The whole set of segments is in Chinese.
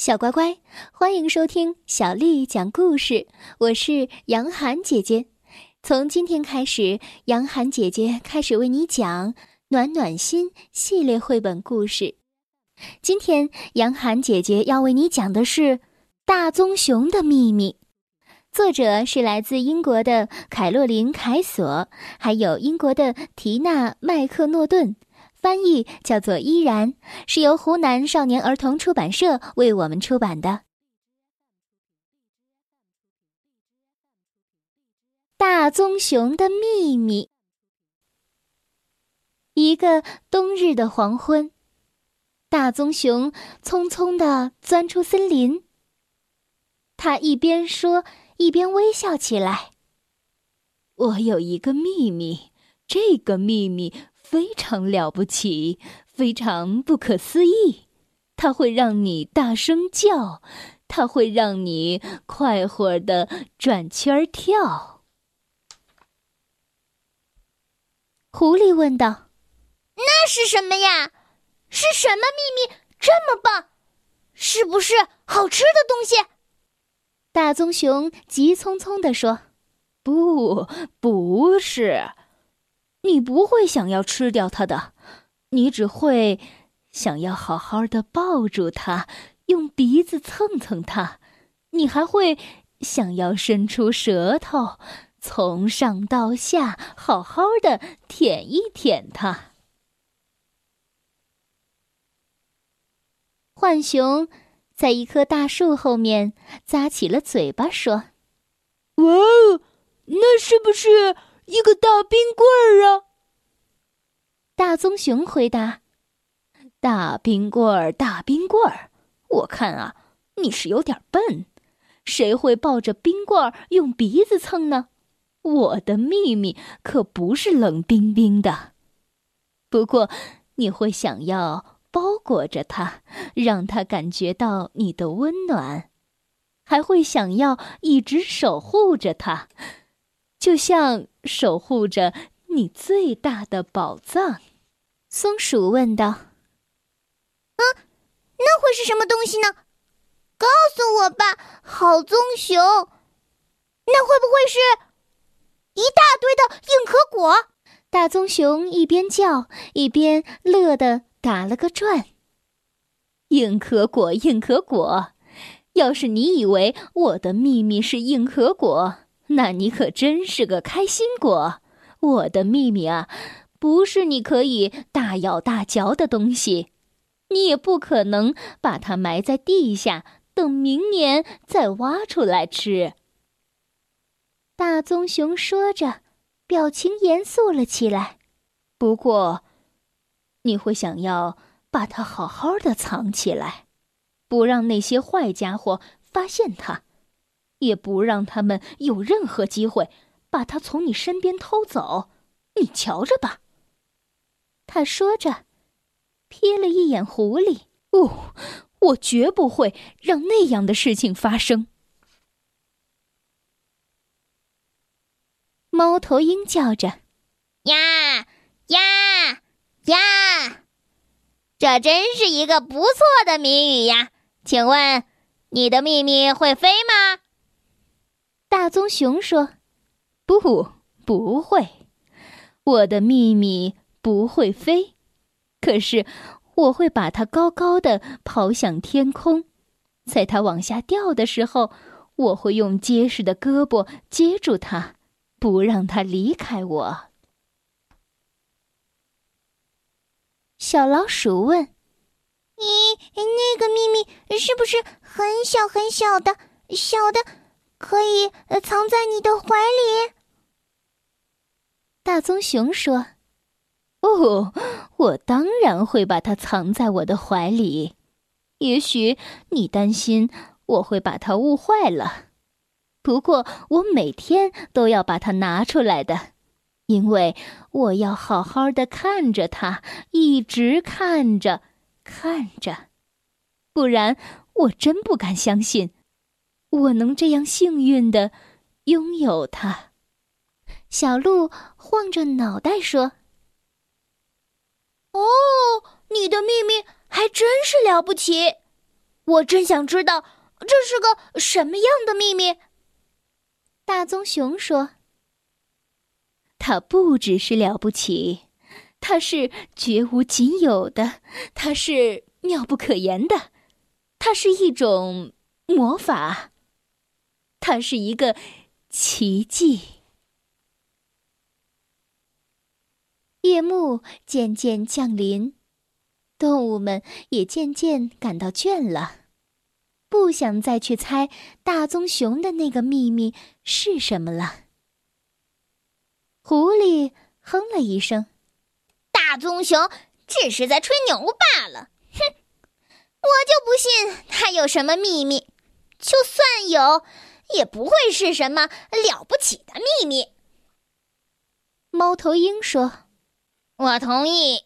小乖乖，欢迎收听小丽讲故事。我是杨涵姐姐。从今天开始，杨涵姐姐开始为你讲《暖暖心》系列绘本故事。今天，杨涵姐姐要为你讲的是《大棕熊的秘密》，作者是来自英国的凯洛琳·凯索，还有英国的缇娜·麦克诺顿。翻译叫做依然，是由湖南少年儿童出版社为我们出版的《大棕熊的秘密》。一个冬日的黄昏，大棕熊匆匆地钻出森林。他一边说，一边微笑起来。我有一个秘密，这个秘密。非常了不起，非常不可思议，它会让你大声叫，它会让你快活的转圈跳。狐狸问道：“那是什么呀？是什么秘密这么棒？是不是好吃的东西？”大棕熊急匆匆地说：“不，不是。”你不会想要吃掉它的，你只会想要好好的抱住它，用鼻子蹭蹭它，你还会想要伸出舌头，从上到下好好的舔一舔它。浣熊在一棵大树后面咂起了嘴巴，说：“哇哦，那是不是？”一个大冰棍儿啊！大棕熊回答：“大冰棍儿，大冰棍儿，我看啊，你是有点笨。谁会抱着冰棍儿用鼻子蹭呢？我的秘密可不是冷冰冰的。不过，你会想要包裹着它，让它感觉到你的温暖，还会想要一直守护着它。”就像守护着你最大的宝藏，松鼠问道：“嗯，那会是什么东西呢？告诉我吧，好棕熊。那会不会是一大堆的硬壳果？”大棕熊一边叫一边乐得打了个转。硬壳果，硬壳果！要是你以为我的秘密是硬壳果。那你可真是个开心果！我的秘密啊，不是你可以大咬大嚼的东西，你也不可能把它埋在地下，等明年再挖出来吃。大棕熊说着，表情严肃了起来。不过，你会想要把它好好的藏起来，不让那些坏家伙发现它。也不让他们有任何机会把它从你身边偷走，你瞧着吧。他说着，瞥了一眼狐狸。哦，我绝不会让那样的事情发生。猫头鹰叫着：“呀呀呀！这真是一个不错的谜语呀！请问，你的秘密会飞吗？”大棕熊说：“不，不会，我的秘密不会飞，可是我会把它高高的抛向天空，在它往下掉的时候，我会用结实的胳膊接住它，不让它离开我。”小老鼠问：“你那个秘密是不是很小很小的，小的？”可以藏在你的怀里。大棕熊说：“哦，我当然会把它藏在我的怀里。也许你担心我会把它误坏了，不过我每天都要把它拿出来的，因为我要好好的看着它，一直看着，看着，不然我真不敢相信。”我能这样幸运的拥有它，小鹿晃着脑袋说：“哦，你的秘密还真是了不起！我真想知道这是个什么样的秘密。大棕熊说：“它不只是了不起，它是绝无仅有的，它是妙不可言的，它是一种魔法，它是一个奇迹。”夜幕渐渐降临，动物们也渐渐感到倦了。不想再去猜大棕熊的那个秘密是什么了。狐狸哼了一声：“大棕熊只是在吹牛罢了。哼，我就不信他有什么秘密。就算有，也不会是什么了不起的秘密。”猫头鹰说：“我同意，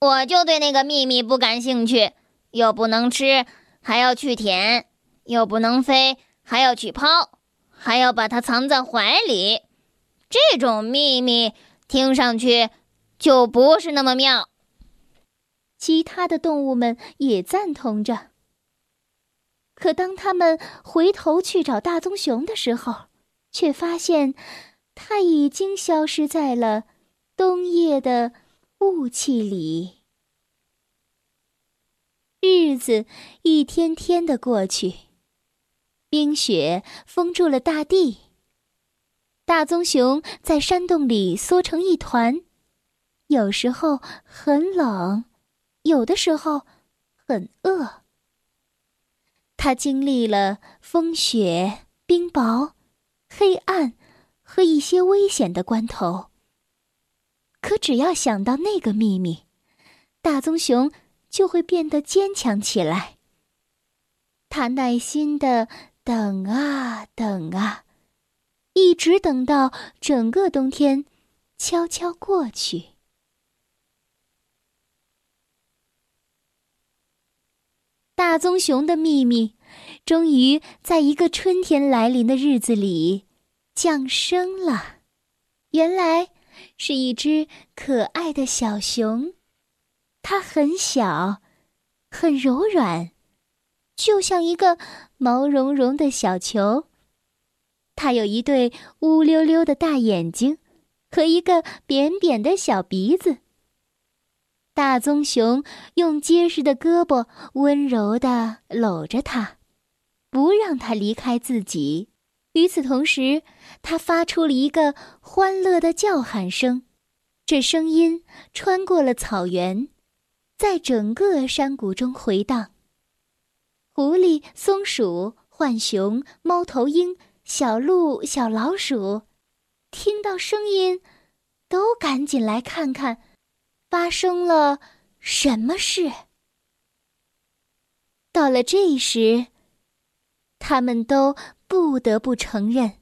我就对那个秘密不感兴趣，又不能吃。”还要去舔，又不能飞，还要去抛，还要把它藏在怀里，这种秘密听上去就不是那么妙。其他的动物们也赞同着。可当他们回头去找大棕熊的时候，却发现它已经消失在了冬夜的雾气里。日子一天天的过去，冰雪封住了大地。大棕熊在山洞里缩成一团，有时候很冷，有的时候很饿。他经历了风雪、冰雹、黑暗和一些危险的关头。可只要想到那个秘密，大棕熊。就会变得坚强起来。他耐心的等啊等啊，一直等到整个冬天悄悄过去。大棕熊的秘密，终于在一个春天来临的日子里降生了。原来，是一只可爱的小熊。它很小，很柔软，就像一个毛茸茸的小球。它有一对乌溜溜的大眼睛，和一个扁扁的小鼻子。大棕熊用结实的胳膊温柔地搂着它，不让它离开自己。与此同时，它发出了一个欢乐的叫喊声，这声音穿过了草原。在整个山谷中回荡。狐狸、松鼠、浣熊、猫头鹰、小鹿、小老鼠，听到声音，都赶紧来看看，发生了什么事。到了这时，他们都不得不承认，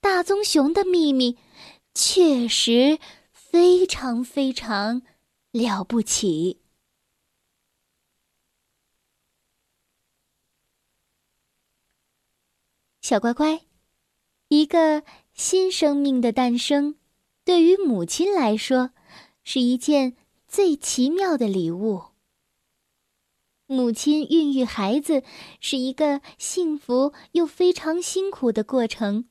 大棕熊的秘密确实非常非常。了不起，小乖乖，一个新生命的诞生，对于母亲来说，是一件最奇妙的礼物。母亲孕育孩子是一个幸福又非常辛苦的过程，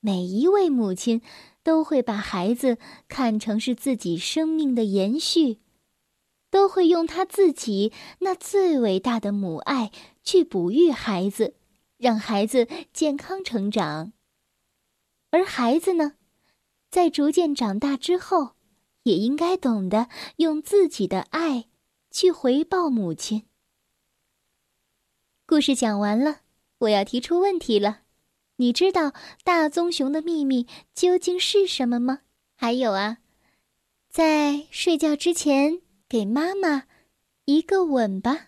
每一位母亲。都会把孩子看成是自己生命的延续，都会用他自己那最伟大的母爱去哺育孩子，让孩子健康成长。而孩子呢，在逐渐长大之后，也应该懂得用自己的爱去回报母亲。故事讲完了，我要提出问题了。你知道大棕熊的秘密究竟是什么吗？还有啊，在睡觉之前给妈妈一个吻吧，